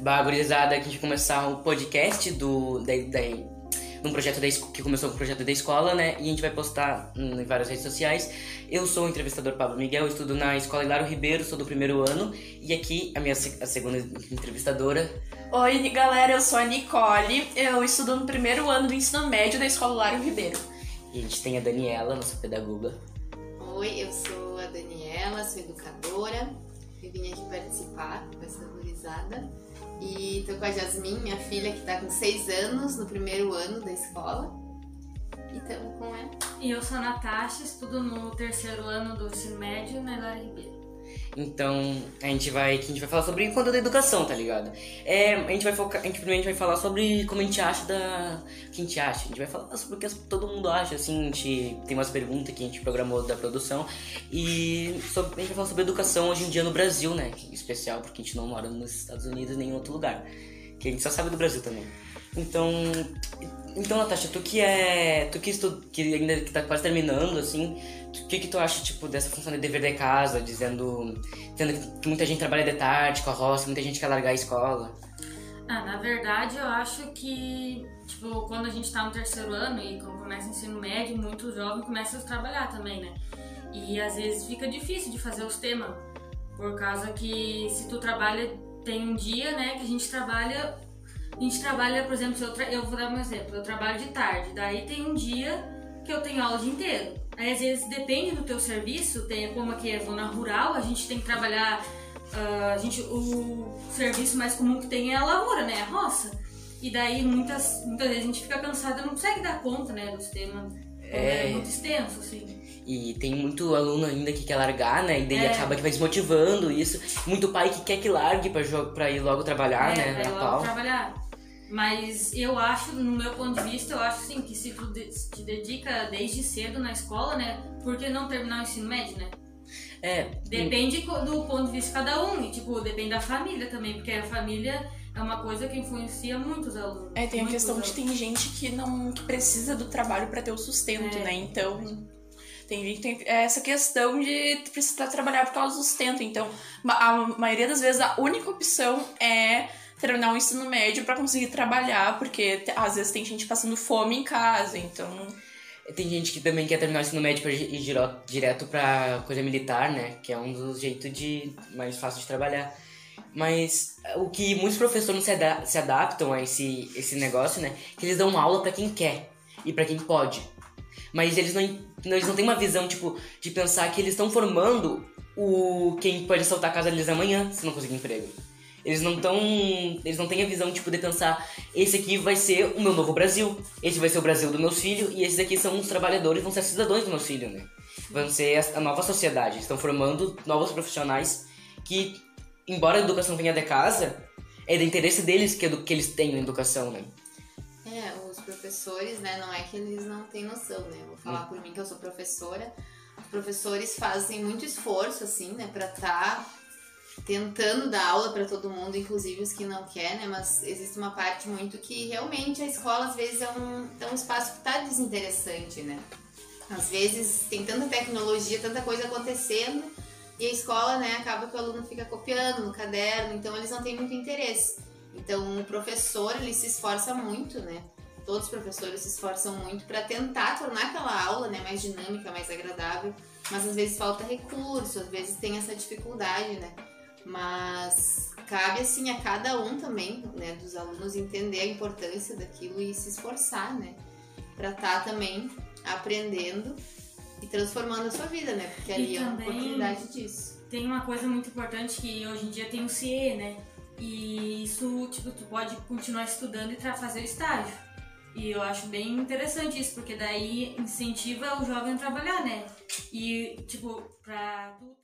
Bagurizada, aqui a gente começar o podcast do, da, da, num projeto da, que começou com o projeto da escola, né? E a gente vai postar em várias redes sociais. Eu sou o entrevistador Pablo Miguel, estudo na Escola Hilário Ribeiro, sou do primeiro ano. E aqui a minha a segunda entrevistadora. Oi, galera, eu sou a Nicole, eu estudo no primeiro ano do ensino médio da Escola Hilário Ribeiro. E a gente tem a Daniela, nossa pedagoga. Oi, eu sou a Daniela, sou educadora. Eu vim aqui participar com essa gurizada. E tô com a Jasmin, minha filha, que tá com 6 anos, no primeiro ano da escola. E tamo com ela. E eu sou a Natasha, estudo no terceiro ano do ensino médio na Hilário Ribeiro. Então, a gente vai, a gente vai falar sobre conteúdo da educação, tá ligado? É, a gente vai focar, a gente primeiro vai falar sobre como a gente acha da, o que a gente acha. A gente vai falar sobre o que todo mundo acha, assim, a gente tem umas perguntas que a gente programou da produção e sobre, a gente vai falar sobre educação hoje em dia no Brasil, né? Em especial porque a gente não mora nos Estados Unidos nem em outro lugar, que a gente só sabe do Brasil também. Então, então Natasha, tu que é, tu que estuda, que ainda que tá quase terminando, assim, o que que tu acha, tipo, dessa função de dever de casa, dizendo, dizendo que muita gente trabalha de tarde com a roça, muita gente quer largar a escola? Ah, na verdade, eu acho que, tipo, quando a gente tá no terceiro ano e quando começa o ensino médio, muitos jovens começam a trabalhar também, né? E às vezes fica difícil de fazer os temas, por causa que se tu trabalha, tem um dia, né, que a gente trabalha a gente trabalha, por exemplo, eu, eu, vou dar um exemplo, eu trabalho de tarde, daí tem um dia que eu tenho aula o dia inteiro. Aí às vezes depende do teu serviço, tem como aqui é zona rural, a gente tem que trabalhar, uh, a gente, o serviço mais comum que tem é a lavoura, né, a roça. E daí muitas, muitas vezes a gente fica cansado e não consegue dar conta, né, dos temas. É... é muito extenso, assim. E tem muito aluno ainda que quer largar, né? E daí é. acaba que vai desmotivando isso. Muito pai que quer que largue pra, pra ir logo trabalhar, é, né? Pra ir logo trabalhar. Mas eu acho, no meu ponto de vista, eu acho assim que se tu te dedica desde cedo na escola, né? Por que não terminar o ensino médio, né? É. Depende do ponto de vista de cada um. E, tipo, depende da família também, porque a família é uma coisa que influencia muitos alunos. É, tem a questão alunos. de tem gente que não que precisa do trabalho para ter o sustento, é. né? Então. Tem gente que tem essa questão de precisar trabalhar por causa do sustento. Então, a maioria das vezes, a única opção é terminar o ensino médio para conseguir trabalhar, porque às vezes tem gente passando fome em casa, então. Tem gente que também quer terminar o ensino médio para ir direto para coisa militar, né? Que é um dos jeitos de mais fácil de trabalhar. Mas o que muitos professores se, ada se adaptam a esse, esse negócio, né? Que eles dão aula para quem quer e para quem pode. Mas eles não, eles não têm uma visão, tipo, de pensar que eles estão formando o quem pode soltar a casa deles amanhã se não conseguir emprego. Eles não tão. Eles não têm a visão, tipo, de pensar, esse aqui vai ser o meu novo Brasil, esse vai ser o Brasil dos meus filhos, e esses aqui são os trabalhadores, vão ser cidadãos dos meus filhos, né? Vão ser a nova sociedade. Estão formando novos profissionais que, embora a educação venha de casa, é do interesse deles que, é que eles tenham educação, né? É, os professores, né, não é que eles não têm noção, né? vou falar hum. por mim que eu sou professora. Os professores fazem muito esforço, assim, né, pra estar. Tá tentando dar aula para todo mundo, inclusive os que não querem, né? Mas existe uma parte muito que realmente a escola às vezes é um, é um espaço que está desinteressante, né? Às vezes tem tanta tecnologia, tanta coisa acontecendo e a escola, né, acaba que o aluno fica copiando no caderno, então eles não têm muito interesse. Então o professor, ele se esforça muito, né? Todos os professores se esforçam muito para tentar tornar aquela aula, né, mais dinâmica, mais agradável, mas às vezes falta recurso, às vezes tem essa dificuldade, né? Mas cabe assim a cada um também, né, dos alunos entender a importância daquilo e se esforçar, né, para estar tá também aprendendo e transformando a sua vida, né? Porque ali é uma oportunidade disso. Tem uma coisa muito importante que hoje em dia tem o CIE, né? E isso, tipo, tu pode continuar estudando e fazer o estágio. E eu acho bem interessante isso, porque daí incentiva o jovem a trabalhar, né? E, tipo, pra tu